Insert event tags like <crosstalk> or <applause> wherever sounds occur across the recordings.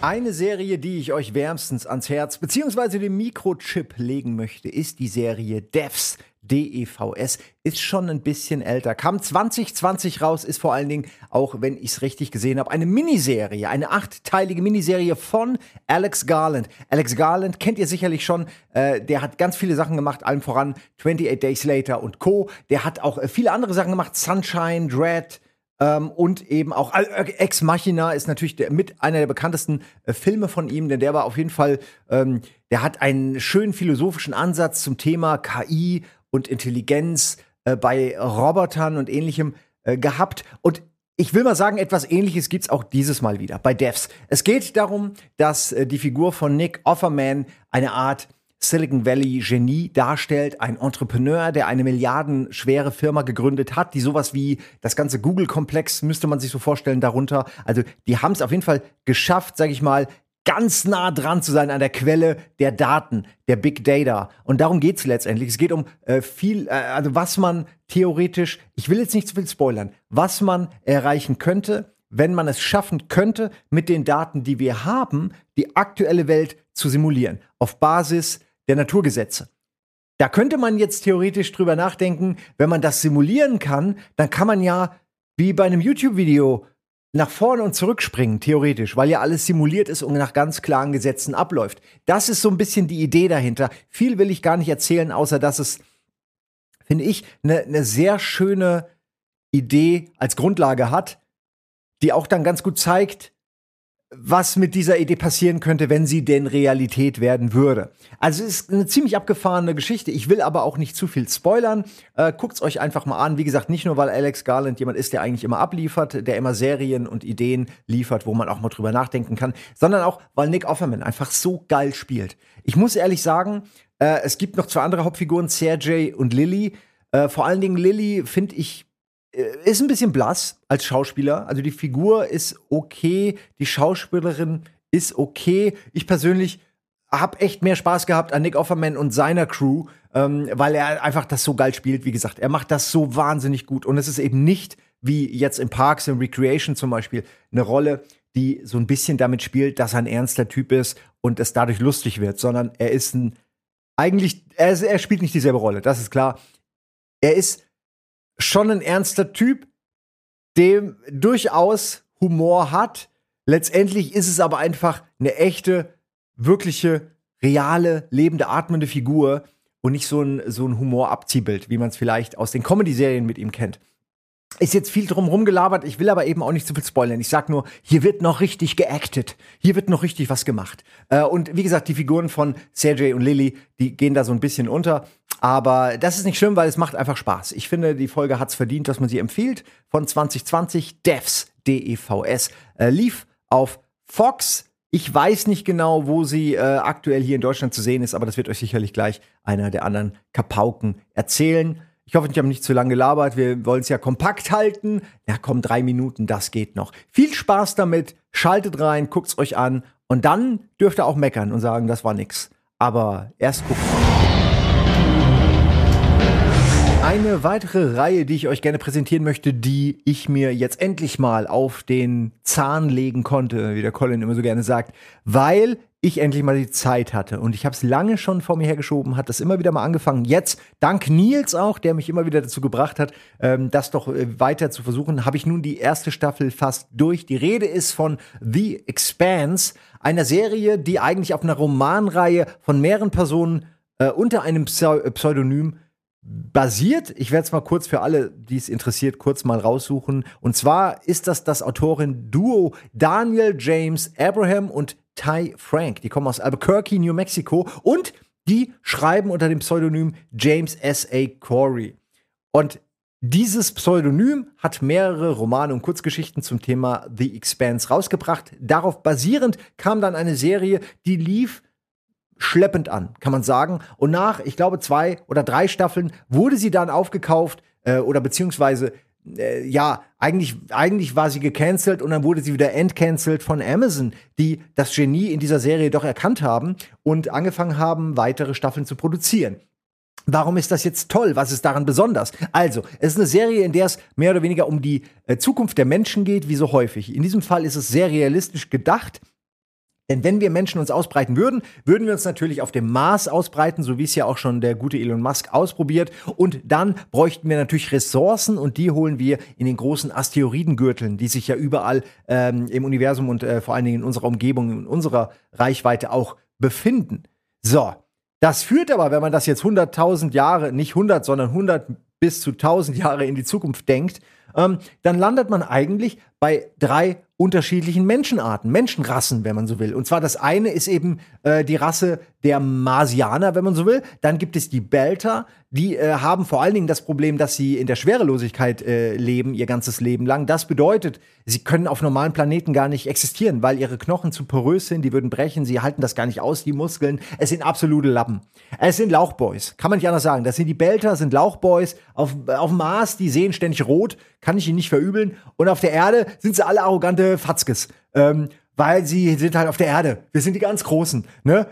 Eine Serie, die ich euch wärmstens ans Herz bzw. den Mikrochip legen möchte, ist die Serie Devs. DEVS ist schon ein bisschen älter. Kam 2020 raus, ist vor allen Dingen, auch wenn ich es richtig gesehen habe, eine Miniserie, eine achtteilige Miniserie von Alex Garland. Alex Garland kennt ihr sicherlich schon. Äh, der hat ganz viele Sachen gemacht, allem voran 28 Days Later und Co. Der hat auch äh, viele andere Sachen gemacht, Sunshine, Dread. Ähm, und eben auch äh, Ex Machina ist natürlich der, mit einer der bekanntesten äh, Filme von ihm, denn der war auf jeden Fall, ähm, der hat einen schönen philosophischen Ansatz zum Thema KI und Intelligenz äh, bei Robotern und ähnlichem äh, gehabt. Und ich will mal sagen, etwas ähnliches gibt's auch dieses Mal wieder bei Devs. Es geht darum, dass äh, die Figur von Nick Offerman eine Art Silicon Valley Genie darstellt, ein Entrepreneur, der eine milliardenschwere Firma gegründet hat, die sowas wie das ganze Google-Komplex müsste man sich so vorstellen darunter. Also die haben es auf jeden Fall geschafft, sage ich mal, ganz nah dran zu sein an der Quelle der Daten, der Big Data. Und darum geht es letztendlich. Es geht um äh, viel, äh, also was man theoretisch, ich will jetzt nicht zu viel spoilern, was man erreichen könnte, wenn man es schaffen könnte, mit den Daten, die wir haben, die aktuelle Welt zu simulieren. Auf Basis der Naturgesetze. Da könnte man jetzt theoretisch drüber nachdenken, wenn man das simulieren kann, dann kann man ja wie bei einem YouTube-Video nach vorne und zurück springen, theoretisch, weil ja alles simuliert ist und nach ganz klaren Gesetzen abläuft. Das ist so ein bisschen die Idee dahinter. Viel will ich gar nicht erzählen, außer dass es, finde ich, eine ne sehr schöne Idee als Grundlage hat, die auch dann ganz gut zeigt, was mit dieser Idee passieren könnte, wenn sie denn Realität werden würde. Also es ist eine ziemlich abgefahrene Geschichte. Ich will aber auch nicht zu viel spoilern. Äh, guckt's euch einfach mal an. Wie gesagt, nicht nur, weil Alex Garland jemand ist, der eigentlich immer abliefert, der immer Serien und Ideen liefert, wo man auch mal drüber nachdenken kann, sondern auch, weil Nick Offerman einfach so geil spielt. Ich muss ehrlich sagen, äh, es gibt noch zwei andere Hauptfiguren, Sergey und Lily. Äh, vor allen Dingen Lily finde ich ist ein bisschen blass als Schauspieler. Also die Figur ist okay, die Schauspielerin ist okay. Ich persönlich habe echt mehr Spaß gehabt an Nick Offerman und seiner Crew, ähm, weil er einfach das so geil spielt. Wie gesagt, er macht das so wahnsinnig gut. Und es ist eben nicht wie jetzt in Parks and Recreation zum Beispiel eine Rolle, die so ein bisschen damit spielt, dass er ein ernster Typ ist und es dadurch lustig wird, sondern er ist ein eigentlich, er, er spielt nicht dieselbe Rolle, das ist klar. Er ist schon ein ernster Typ, dem durchaus Humor hat. Letztendlich ist es aber einfach eine echte, wirkliche, reale, lebende, atmende Figur und nicht so ein, so ein Humor-Abziehbild, wie man es vielleicht aus den Comedy-Serien mit ihm kennt. Ist jetzt viel drum rumgelabert, ich will aber eben auch nicht zu viel spoilern. Ich sag nur, hier wird noch richtig geactet. Hier wird noch richtig was gemacht. Äh, und wie gesagt, die Figuren von Sergey und Lily, die gehen da so ein bisschen unter. Aber das ist nicht schlimm, weil es macht einfach Spaß. Ich finde, die Folge hat's verdient, dass man sie empfiehlt. Von 2020, Devs, D-E-V-S, äh, lief auf Fox. Ich weiß nicht genau, wo sie äh, aktuell hier in Deutschland zu sehen ist, aber das wird euch sicherlich gleich einer der anderen Kapauken erzählen. Ich hoffe, ich habe nicht zu lange gelabert. Wir wollen es ja kompakt halten. Ja, komm, drei Minuten, das geht noch. Viel Spaß damit. Schaltet rein, guckt's euch an. Und dann dürft ihr auch meckern und sagen, das war nix. Aber erst gucken. Eine weitere Reihe, die ich euch gerne präsentieren möchte, die ich mir jetzt endlich mal auf den Zahn legen konnte, wie der Colin immer so gerne sagt, weil ich endlich mal die Zeit hatte. Und ich habe es lange schon vor mir hergeschoben, hat das immer wieder mal angefangen. Jetzt, dank Nils auch, der mich immer wieder dazu gebracht hat, ähm, das doch äh, weiter zu versuchen, habe ich nun die erste Staffel fast durch. Die Rede ist von The Expanse, einer Serie, die eigentlich auf einer Romanreihe von mehreren Personen äh, unter einem Pseudonym basiert. Ich werde es mal kurz für alle, die es interessiert, kurz mal raussuchen. Und zwar ist das das Autorin-Duo Daniel James Abraham und Ty Frank. Die kommen aus Albuquerque, New Mexico und die schreiben unter dem Pseudonym James S.A. Corey. Und dieses Pseudonym hat mehrere Romane und Kurzgeschichten zum Thema The Expanse rausgebracht. Darauf basierend kam dann eine Serie, die lief schleppend an, kann man sagen. Und nach, ich glaube, zwei oder drei Staffeln wurde sie dann aufgekauft äh, oder beziehungsweise äh, ja, eigentlich, eigentlich war sie gecancelt und dann wurde sie wieder entcancelt von Amazon, die das Genie in dieser Serie doch erkannt haben und angefangen haben, weitere Staffeln zu produzieren. Warum ist das jetzt toll? Was ist daran besonders? Also, es ist eine Serie, in der es mehr oder weniger um die äh, Zukunft der Menschen geht, wie so häufig. In diesem Fall ist es sehr realistisch gedacht. Denn wenn wir Menschen uns ausbreiten würden, würden wir uns natürlich auf dem Mars ausbreiten, so wie es ja auch schon der gute Elon Musk ausprobiert. Und dann bräuchten wir natürlich Ressourcen und die holen wir in den großen Asteroidengürteln, die sich ja überall ähm, im Universum und äh, vor allen Dingen in unserer Umgebung, in unserer Reichweite auch befinden. So, das führt aber, wenn man das jetzt 100.000 Jahre, nicht 100, sondern 100 bis zu 1000 Jahre in die Zukunft denkt, ähm, dann landet man eigentlich bei drei unterschiedlichen Menschenarten, Menschenrassen, wenn man so will. Und zwar das eine ist eben äh, die Rasse der Marsianer, wenn man so will. Dann gibt es die Belter, die äh, haben vor allen Dingen das Problem, dass sie in der Schwerelosigkeit äh, leben, ihr ganzes Leben lang. Das bedeutet, sie können auf normalen Planeten gar nicht existieren, weil ihre Knochen zu porös sind, die würden brechen, sie halten das gar nicht aus, die Muskeln. Es sind absolute Lappen. Es sind Lauchboys, kann man nicht anders sagen. Das sind die Belter, sind Lauchboys. Auf, auf Mars, die sehen ständig rot, kann ich ihnen nicht verübeln. Und auf der Erde sind sie alle arrogante Fatzkes. Ähm, weil sie sind halt auf der Erde. Wir sind die ganz Großen. Ne?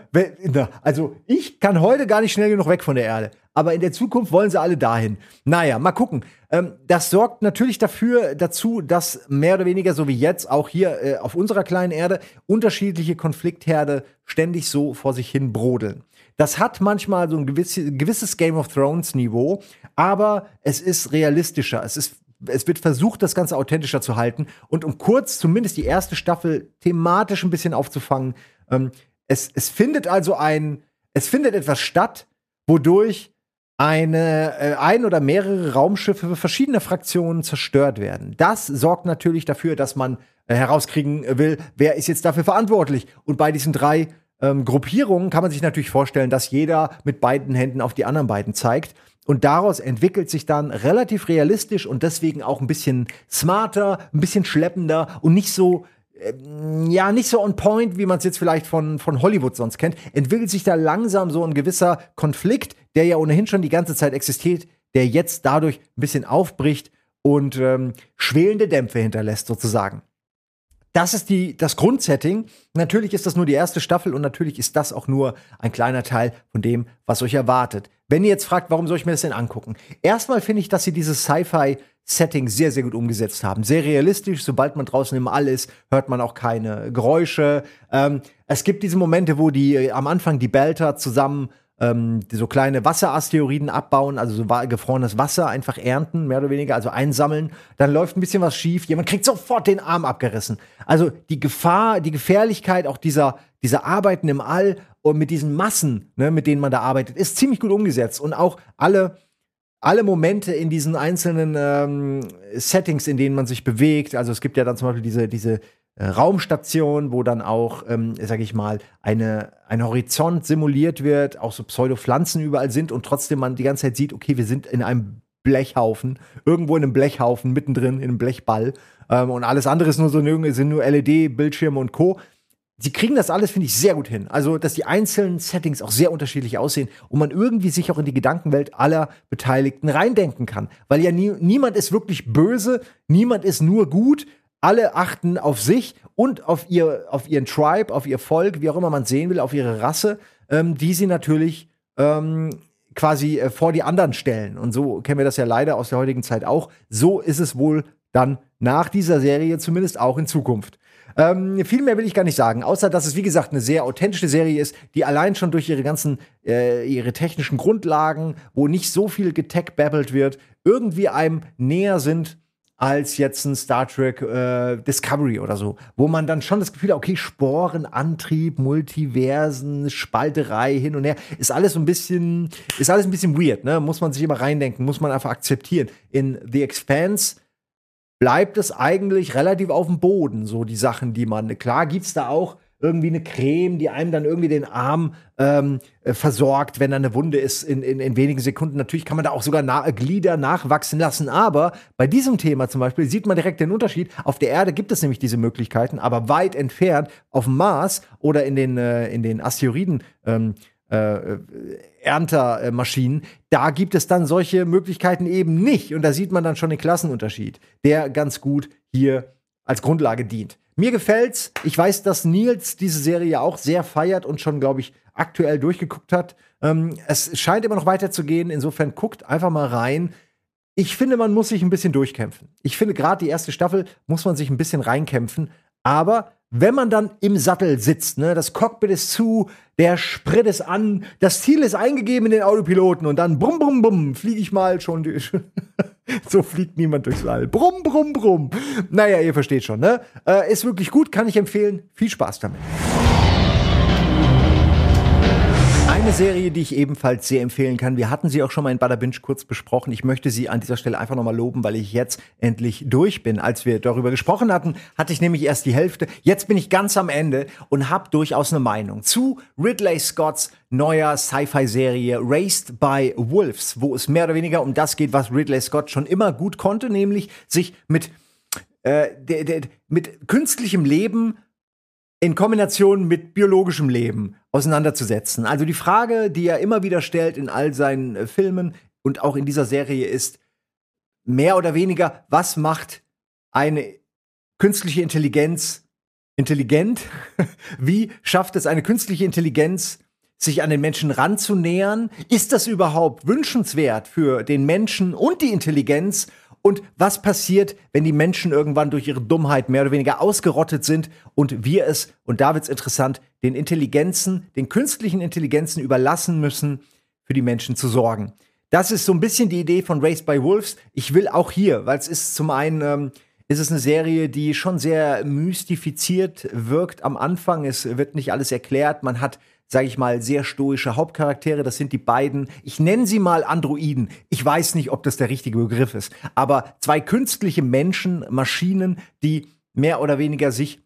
Also ich kann heute gar nicht schnell genug weg von der Erde. Aber in der Zukunft wollen sie alle dahin. Naja, mal gucken. Ähm, das sorgt natürlich dafür, dazu, dass mehr oder weniger so wie jetzt auch hier äh, auf unserer kleinen Erde unterschiedliche Konfliktherde ständig so vor sich hin brodeln. Das hat manchmal so ein gewisses, gewisses Game of Thrones Niveau, aber es ist realistischer. Es ist es wird versucht, das Ganze authentischer zu halten und um kurz zumindest die erste Staffel thematisch ein bisschen aufzufangen. Ähm, es, es findet also ein, es findet etwas statt, wodurch eine, äh, ein oder mehrere Raumschiffe verschiedener Fraktionen zerstört werden. Das sorgt natürlich dafür, dass man äh, herauskriegen will, wer ist jetzt dafür verantwortlich. Und bei diesen drei ähm, Gruppierungen kann man sich natürlich vorstellen, dass jeder mit beiden Händen auf die anderen beiden zeigt. Und daraus entwickelt sich dann relativ realistisch und deswegen auch ein bisschen smarter, ein bisschen schleppender und nicht so, äh, ja, nicht so on point, wie man es jetzt vielleicht von, von Hollywood sonst kennt, entwickelt sich da langsam so ein gewisser Konflikt, der ja ohnehin schon die ganze Zeit existiert, der jetzt dadurch ein bisschen aufbricht und ähm, schwelende Dämpfe hinterlässt, sozusagen. Das ist die, das Grundsetting. Natürlich ist das nur die erste Staffel und natürlich ist das auch nur ein kleiner Teil von dem, was euch erwartet. Wenn ihr jetzt fragt, warum soll ich mir das denn angucken? Erstmal finde ich, dass sie dieses Sci-Fi Setting sehr, sehr gut umgesetzt haben. Sehr realistisch. Sobald man draußen im All ist, hört man auch keine Geräusche. Ähm, es gibt diese Momente, wo die äh, am Anfang die Belter zusammen ähm, so kleine Wasserasteroiden abbauen, also so gefrorenes Wasser einfach ernten, mehr oder weniger, also einsammeln. Dann läuft ein bisschen was schief, jemand kriegt sofort den Arm abgerissen. Also die Gefahr, die Gefährlichkeit auch dieser, dieser Arbeiten im All und mit diesen Massen, ne, mit denen man da arbeitet, ist ziemlich gut umgesetzt. Und auch alle, alle Momente in diesen einzelnen ähm, Settings, in denen man sich bewegt. Also es gibt ja dann zum Beispiel diese, diese Raumstation, wo dann auch, ähm, sag ich mal, eine, ein Horizont simuliert wird, auch so Pseudopflanzen überall sind und trotzdem man die ganze Zeit sieht, okay, wir sind in einem Blechhaufen, irgendwo in einem Blechhaufen, mittendrin in einem Blechball. Ähm, und alles andere ist nur so, sind nur LED-Bildschirme und Co. Sie kriegen das alles, finde ich, sehr gut hin. Also, dass die einzelnen Settings auch sehr unterschiedlich aussehen und man irgendwie sich auch in die Gedankenwelt aller Beteiligten reindenken kann. Weil ja nie, niemand ist wirklich böse, niemand ist nur gut, alle achten auf sich und auf, ihr, auf ihren Tribe, auf ihr Volk, wie auch immer man sehen will, auf ihre Rasse, ähm, die sie natürlich ähm, quasi äh, vor die anderen stellen. Und so kennen wir das ja leider aus der heutigen Zeit auch. So ist es wohl dann nach dieser Serie zumindest auch in Zukunft. Ähm, viel mehr will ich gar nicht sagen, außer dass es, wie gesagt, eine sehr authentische Serie ist, die allein schon durch ihre ganzen, äh, ihre technischen Grundlagen, wo nicht so viel getech-babbelt wird, irgendwie einem näher sind als jetzt ein Star Trek äh, Discovery oder so, wo man dann schon das Gefühl hat, okay, Sporenantrieb, Multiversen, Spalterei hin und her, ist alles so ein bisschen, ist alles ein bisschen weird, ne? Muss man sich immer reindenken, muss man einfach akzeptieren. In The Expanse bleibt es eigentlich relativ auf dem Boden, so die Sachen, die man, klar gibt's da auch irgendwie eine Creme, die einem dann irgendwie den Arm ähm, äh, versorgt, wenn da eine Wunde ist in, in, in wenigen Sekunden. Natürlich kann man da auch sogar na Glieder nachwachsen lassen, aber bei diesem Thema zum Beispiel sieht man direkt den Unterschied. Auf der Erde gibt es nämlich diese Möglichkeiten, aber weit entfernt auf dem Mars oder in den, äh, in den Asteroiden. Ähm, äh, Erntermaschinen, da gibt es dann solche Möglichkeiten eben nicht. Und da sieht man dann schon den Klassenunterschied, der ganz gut hier als Grundlage dient. Mir gefällt's. Ich weiß, dass Nils diese Serie auch sehr feiert und schon, glaube ich, aktuell durchgeguckt hat. Ähm, es scheint immer noch weiterzugehen. Insofern guckt einfach mal rein. Ich finde, man muss sich ein bisschen durchkämpfen. Ich finde, gerade die erste Staffel muss man sich ein bisschen reinkämpfen. Aber wenn man dann im Sattel sitzt, ne, das Cockpit ist zu, der Sprit ist an, das Ziel ist eingegeben in den Autopiloten und dann brumm, brumm, brumm, fliege ich mal schon. <laughs> so fliegt niemand durchs All. Brumm, brumm, brumm. Naja, ihr versteht schon, ne? Äh, ist wirklich gut, kann ich empfehlen. Viel Spaß damit. Eine Serie, die ich ebenfalls sehr empfehlen kann, wir hatten sie auch schon mal in Bada Binge kurz besprochen. Ich möchte sie an dieser Stelle einfach nochmal loben, weil ich jetzt endlich durch bin. Als wir darüber gesprochen hatten, hatte ich nämlich erst die Hälfte. Jetzt bin ich ganz am Ende und habe durchaus eine Meinung zu Ridley Scotts neuer Sci-Fi-Serie Raised by Wolves, wo es mehr oder weniger um das geht, was Ridley Scott schon immer gut konnte, nämlich sich mit, äh, mit künstlichem Leben in Kombination mit biologischem Leben auseinanderzusetzen. Also die Frage, die er immer wieder stellt in all seinen äh, Filmen und auch in dieser Serie ist mehr oder weniger, was macht eine künstliche Intelligenz intelligent? <laughs> Wie schafft es eine künstliche Intelligenz, sich an den Menschen ranzunähern? Ist das überhaupt wünschenswert für den Menschen und die Intelligenz? Und was passiert, wenn die Menschen irgendwann durch ihre Dummheit mehr oder weniger ausgerottet sind und wir es, und da wird es interessant, den Intelligenzen, den künstlichen Intelligenzen überlassen müssen, für die Menschen zu sorgen. Das ist so ein bisschen die Idee von Race by Wolves. Ich will auch hier, weil es ist zum einen, ähm, ist es eine Serie, die schon sehr mystifiziert wirkt am Anfang. Es wird nicht alles erklärt. Man hat sage ich mal, sehr stoische Hauptcharaktere. Das sind die beiden, ich nenne sie mal Androiden. Ich weiß nicht, ob das der richtige Begriff ist, aber zwei künstliche Menschen, Maschinen, die mehr oder weniger sich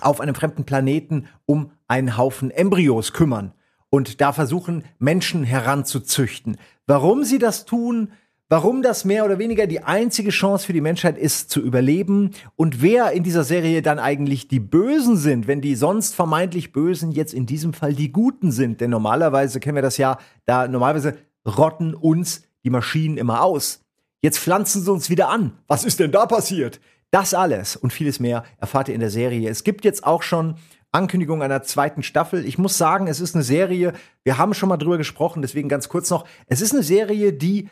auf einem fremden Planeten um einen Haufen Embryos kümmern und da versuchen, Menschen heranzuzüchten. Warum sie das tun, warum das mehr oder weniger die einzige Chance für die Menschheit ist, zu überleben und wer in dieser Serie dann eigentlich die Bösen sind, wenn die sonst vermeintlich Bösen jetzt in diesem Fall die Guten sind. Denn normalerweise kennen wir das ja, da normalerweise rotten uns die Maschinen immer aus. Jetzt pflanzen sie uns wieder an. Was ist denn da passiert? Das alles und vieles mehr erfahrt ihr in der Serie. Es gibt jetzt auch schon Ankündigung einer zweiten Staffel. Ich muss sagen, es ist eine Serie, wir haben schon mal drüber gesprochen, deswegen ganz kurz noch. Es ist eine Serie, die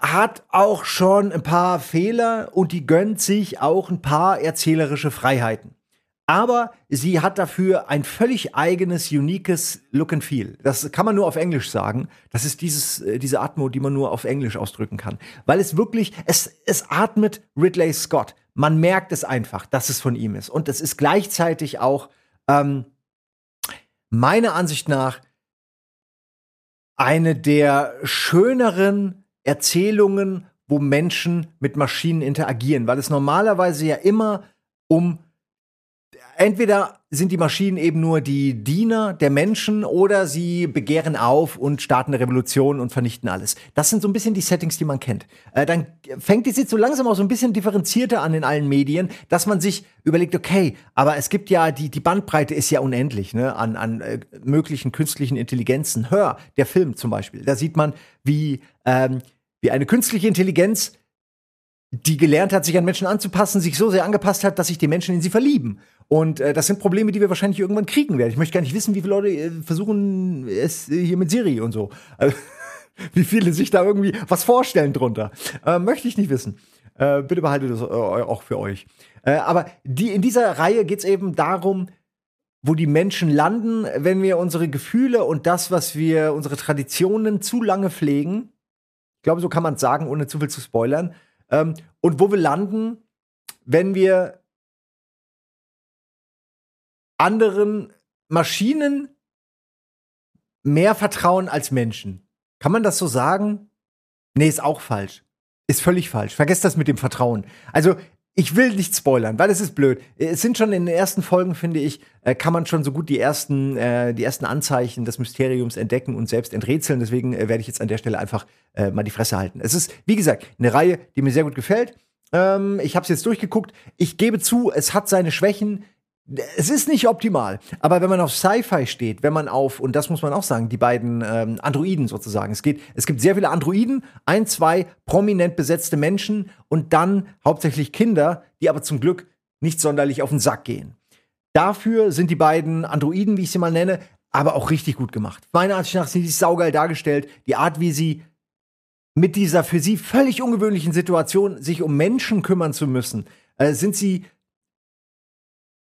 hat auch schon ein paar Fehler und die gönnt sich auch ein paar erzählerische Freiheiten. Aber sie hat dafür ein völlig eigenes, uniques Look and Feel. Das kann man nur auf Englisch sagen. Das ist dieses, äh, diese Atmo, die man nur auf Englisch ausdrücken kann. Weil es wirklich, es, es atmet Ridley Scott. Man merkt es einfach, dass es von ihm ist. Und es ist gleichzeitig auch, ähm, meiner Ansicht nach, eine der schöneren Erzählungen, wo Menschen mit Maschinen interagieren, weil es normalerweise ja immer um entweder sind die Maschinen eben nur die Diener der Menschen oder sie begehren auf und starten eine Revolution und vernichten alles. Das sind so ein bisschen die Settings, die man kennt. Äh, dann fängt es jetzt so langsam auch so ein bisschen differenzierter an in allen Medien, dass man sich überlegt, okay, aber es gibt ja, die, die Bandbreite ist ja unendlich ne, an, an äh, möglichen künstlichen Intelligenzen. Hör, der Film zum Beispiel, da sieht man, wie ähm, wie eine künstliche Intelligenz, die gelernt hat, sich an Menschen anzupassen, sich so sehr angepasst hat, dass sich die Menschen in sie verlieben. Und äh, das sind Probleme, die wir wahrscheinlich irgendwann kriegen werden. Ich möchte gar nicht wissen, wie viele Leute äh, versuchen es äh, hier mit Siri und so. Also, <laughs> wie viele sich da irgendwie was vorstellen drunter. Äh, möchte ich nicht wissen. Äh, bitte behaltet das äh, auch für euch. aber die, in dieser Reihe geht es eben darum, wo die Menschen landen, wenn wir unsere Gefühle und das, was wir, unsere Traditionen zu lange pflegen glaube, so kann man es sagen, ohne zu viel zu spoilern. Ähm, und wo wir landen, wenn wir anderen Maschinen mehr vertrauen als Menschen. Kann man das so sagen? Nee, ist auch falsch. Ist völlig falsch. Vergesst das mit dem Vertrauen. Also, ich will nicht spoilern, weil es ist blöd. Es sind schon in den ersten Folgen, finde ich, äh, kann man schon so gut die ersten, äh, die ersten Anzeichen des Mysteriums entdecken und selbst enträtseln. Deswegen äh, werde ich jetzt an der Stelle einfach äh, mal die Fresse halten. Es ist, wie gesagt, eine Reihe, die mir sehr gut gefällt. Ähm, ich habe es jetzt durchgeguckt. Ich gebe zu, es hat seine Schwächen es ist nicht optimal, aber wenn man auf Sci-Fi steht, wenn man auf, und das muss man auch sagen, die beiden ähm, Androiden sozusagen, es geht, es gibt sehr viele Androiden, ein, zwei prominent besetzte Menschen und dann hauptsächlich Kinder, die aber zum Glück nicht sonderlich auf den Sack gehen. Dafür sind die beiden Androiden, wie ich sie mal nenne, aber auch richtig gut gemacht. Meiner Ansicht nach sind die saugeil dargestellt. Die Art, wie sie mit dieser für sie völlig ungewöhnlichen Situation sich um Menschen kümmern zu müssen, äh, sind sie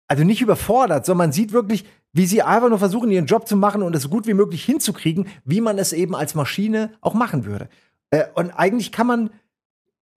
also nicht überfordert, sondern man sieht wirklich, wie sie einfach nur versuchen, ihren Job zu machen und es so gut wie möglich hinzukriegen, wie man es eben als Maschine auch machen würde. Äh, und eigentlich kann man,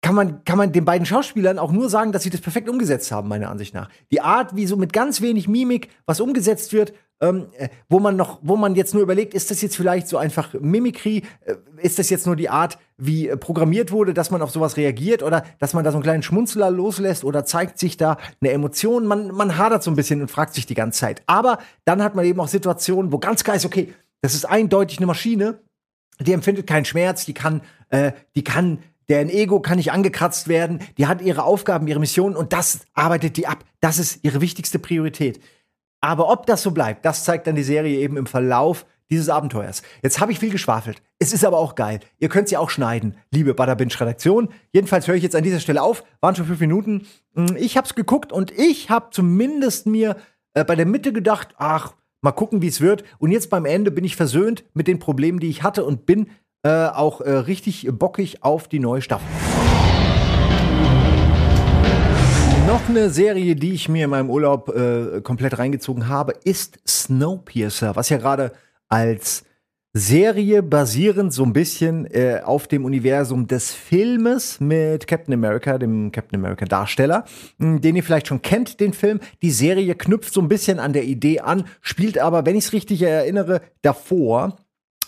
kann man, kann man den beiden Schauspielern auch nur sagen, dass sie das perfekt umgesetzt haben, meiner Ansicht nach. Die Art, wie so mit ganz wenig Mimik was umgesetzt wird, ähm, äh, wo man noch, wo man jetzt nur überlegt, ist das jetzt vielleicht so einfach Mimikry? Äh, ist das jetzt nur die Art, wie äh, programmiert wurde, dass man auf sowas reagiert oder dass man da so einen kleinen Schmunzler loslässt oder zeigt sich da eine Emotion? Man, man hadert so ein bisschen und fragt sich die ganze Zeit. Aber dann hat man eben auch Situationen, wo ganz klar ist, okay, das ist eindeutig eine Maschine, die empfindet keinen Schmerz, die kann, äh, die kann deren Ego kann nicht angekratzt werden, die hat ihre Aufgaben, ihre Missionen und das arbeitet die ab. Das ist ihre wichtigste Priorität. Aber ob das so bleibt, das zeigt dann die Serie eben im Verlauf dieses Abenteuers. Jetzt habe ich viel geschwafelt. Es ist aber auch geil. Ihr könnt sie auch schneiden, liebe Butterbinch-Redaktion. Jedenfalls höre ich jetzt an dieser Stelle auf. Waren schon fünf Minuten. Hm, ich habe es geguckt und ich habe zumindest mir äh, bei der Mitte gedacht, ach, mal gucken, wie es wird. Und jetzt beim Ende bin ich versöhnt mit den Problemen, die ich hatte und bin äh, auch äh, richtig bockig auf die neue Staffel. Eine Serie, die ich mir in meinem Urlaub äh, komplett reingezogen habe, ist Snowpiercer, was ja gerade als Serie basierend so ein bisschen äh, auf dem Universum des Filmes mit Captain America, dem Captain America Darsteller, hm, den ihr vielleicht schon kennt, den Film. Die Serie knüpft so ein bisschen an der Idee an, spielt aber, wenn ich es richtig erinnere, davor.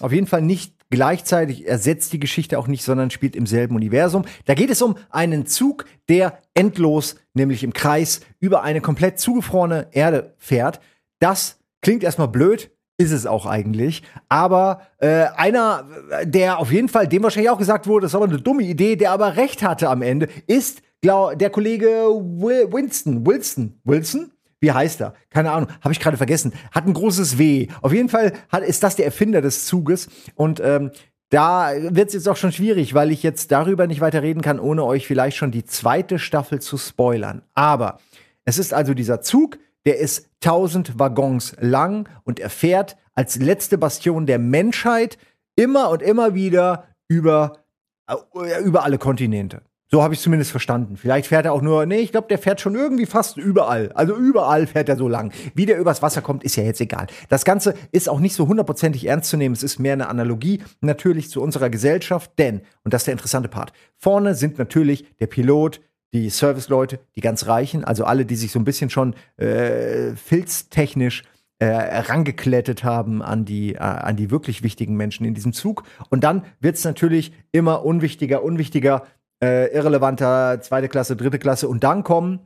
Auf jeden Fall nicht Gleichzeitig ersetzt die Geschichte auch nicht, sondern spielt im selben Universum. Da geht es um einen Zug, der endlos, nämlich im Kreis, über eine komplett zugefrorene Erde fährt. Das klingt erstmal blöd, ist es auch eigentlich. Aber äh, einer, der auf jeden Fall, dem wahrscheinlich auch gesagt wurde, das ist aber eine dumme Idee, der aber recht hatte am Ende, ist glaub, der Kollege Winston. Wilson. Wilson? Wie heißt er? Keine Ahnung, habe ich gerade vergessen. Hat ein großes W. Auf jeden Fall hat, ist das der Erfinder des Zuges. Und ähm, da wird es jetzt auch schon schwierig, weil ich jetzt darüber nicht weiter reden kann, ohne euch vielleicht schon die zweite Staffel zu spoilern. Aber es ist also dieser Zug, der ist 1000 Waggons lang und er fährt als letzte Bastion der Menschheit immer und immer wieder über, äh, über alle Kontinente. So habe ich zumindest verstanden. Vielleicht fährt er auch nur, nee, ich glaube, der fährt schon irgendwie fast überall. Also überall fährt er so lang. Wie der übers Wasser kommt, ist ja jetzt egal. Das Ganze ist auch nicht so hundertprozentig ernst zu nehmen. Es ist mehr eine Analogie natürlich zu unserer Gesellschaft, denn, und das ist der interessante Part, vorne sind natürlich der Pilot, die Serviceleute, die ganz Reichen, also alle, die sich so ein bisschen schon äh, filztechnisch äh, herangeklettet haben an die, äh, an die wirklich wichtigen Menschen in diesem Zug. Und dann wird es natürlich immer unwichtiger, unwichtiger äh, irrelevanter, zweite Klasse, dritte Klasse und dann kommen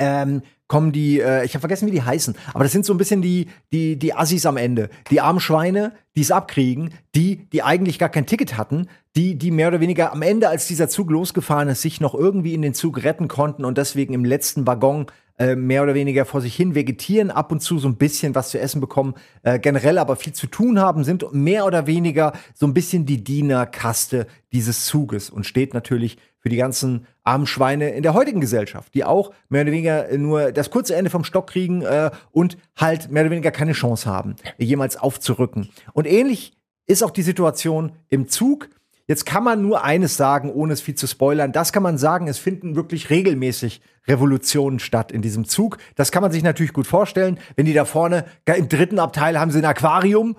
ähm, kommen die, äh, ich habe vergessen, wie die heißen, aber das sind so ein bisschen die, die, die Assis am Ende. Die armen Schweine, die es abkriegen, die, die eigentlich gar kein Ticket hatten, die, die mehr oder weniger am Ende, als dieser Zug losgefahren ist, sich noch irgendwie in den Zug retten konnten und deswegen im letzten Waggon äh, mehr oder weniger vor sich hin vegetieren, ab und zu so ein bisschen was zu essen bekommen, äh, generell aber viel zu tun haben, sind mehr oder weniger so ein bisschen die Dienerkaste dieses Zuges und steht natürlich für die ganzen armen Schweine in der heutigen Gesellschaft, die auch mehr oder weniger nur das kurze Ende vom Stock kriegen äh, und halt mehr oder weniger keine Chance haben, jemals aufzurücken. Und ähnlich ist auch die Situation im Zug. Jetzt kann man nur eines sagen, ohne es viel zu spoilern. Das kann man sagen, es finden wirklich regelmäßig Revolutionen statt in diesem Zug. Das kann man sich natürlich gut vorstellen. Wenn die da vorne, im dritten Abteil haben sie ein Aquarium,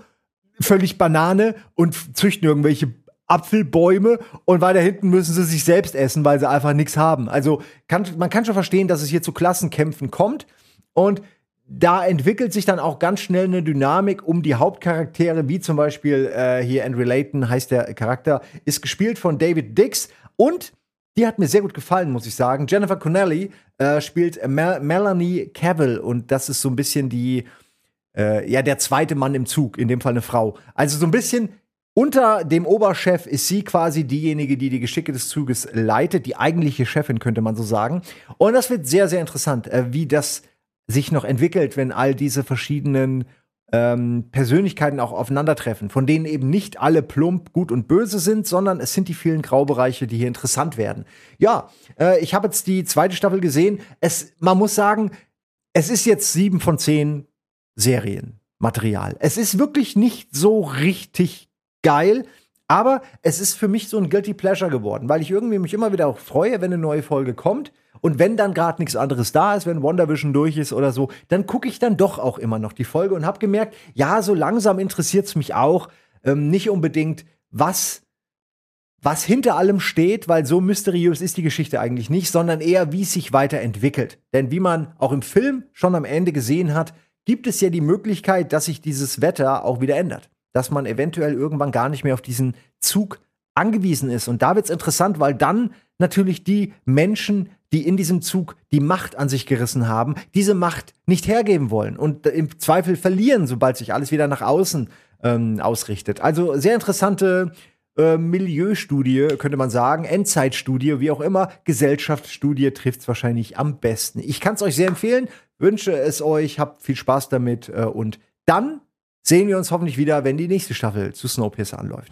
völlig Banane und züchten irgendwelche Apfelbäume und weiter hinten müssen sie sich selbst essen, weil sie einfach nichts haben. Also kann, man kann schon verstehen, dass es hier zu Klassenkämpfen kommt und da entwickelt sich dann auch ganz schnell eine Dynamik um die Hauptcharaktere, wie zum Beispiel äh, hier Andrew Layton heißt der Charakter, ist gespielt von David Dix und die hat mir sehr gut gefallen, muss ich sagen. Jennifer Connelly äh, spielt Mel Melanie Cavill und das ist so ein bisschen die, äh, ja, der zweite Mann im Zug, in dem Fall eine Frau. Also so ein bisschen unter dem Oberchef ist sie quasi diejenige, die die Geschicke des Zuges leitet, die eigentliche Chefin, könnte man so sagen. Und das wird sehr, sehr interessant, äh, wie das sich noch entwickelt, wenn all diese verschiedenen ähm, Persönlichkeiten auch aufeinandertreffen, von denen eben nicht alle plump gut und böse sind, sondern es sind die vielen Graubereiche, die hier interessant werden. Ja, äh, ich habe jetzt die zweite Staffel gesehen. Es, man muss sagen, es ist jetzt sieben von zehn Serienmaterial. Es ist wirklich nicht so richtig geil. Aber es ist für mich so ein Guilty Pleasure geworden, weil ich irgendwie mich immer wieder auch freue, wenn eine neue Folge kommt Und wenn dann gerade nichts anderes da ist, wenn WandaVision durch ist oder so, dann gucke ich dann doch auch immer noch die Folge und habe gemerkt, ja, so langsam interessiert es mich auch. Ähm, nicht unbedingt, was was hinter allem steht, weil so mysteriös ist die Geschichte eigentlich nicht, sondern eher, wie es sich weiterentwickelt. Denn wie man auch im Film schon am Ende gesehen hat, gibt es ja die Möglichkeit, dass sich dieses Wetter auch wieder ändert. Dass man eventuell irgendwann gar nicht mehr auf diesen Zug angewiesen ist. Und da wird es interessant, weil dann natürlich die Menschen, die in diesem Zug die Macht an sich gerissen haben, diese Macht nicht hergeben wollen und im Zweifel verlieren, sobald sich alles wieder nach außen ähm, ausrichtet. Also sehr interessante äh, Milieustudie, könnte man sagen, Endzeitstudie, wie auch immer, Gesellschaftsstudie trifft es wahrscheinlich am besten. Ich kann es euch sehr empfehlen, wünsche es euch, habt viel Spaß damit äh, und dann sehen wir uns hoffentlich wieder, wenn die nächste Staffel zu Snowpiercer anläuft.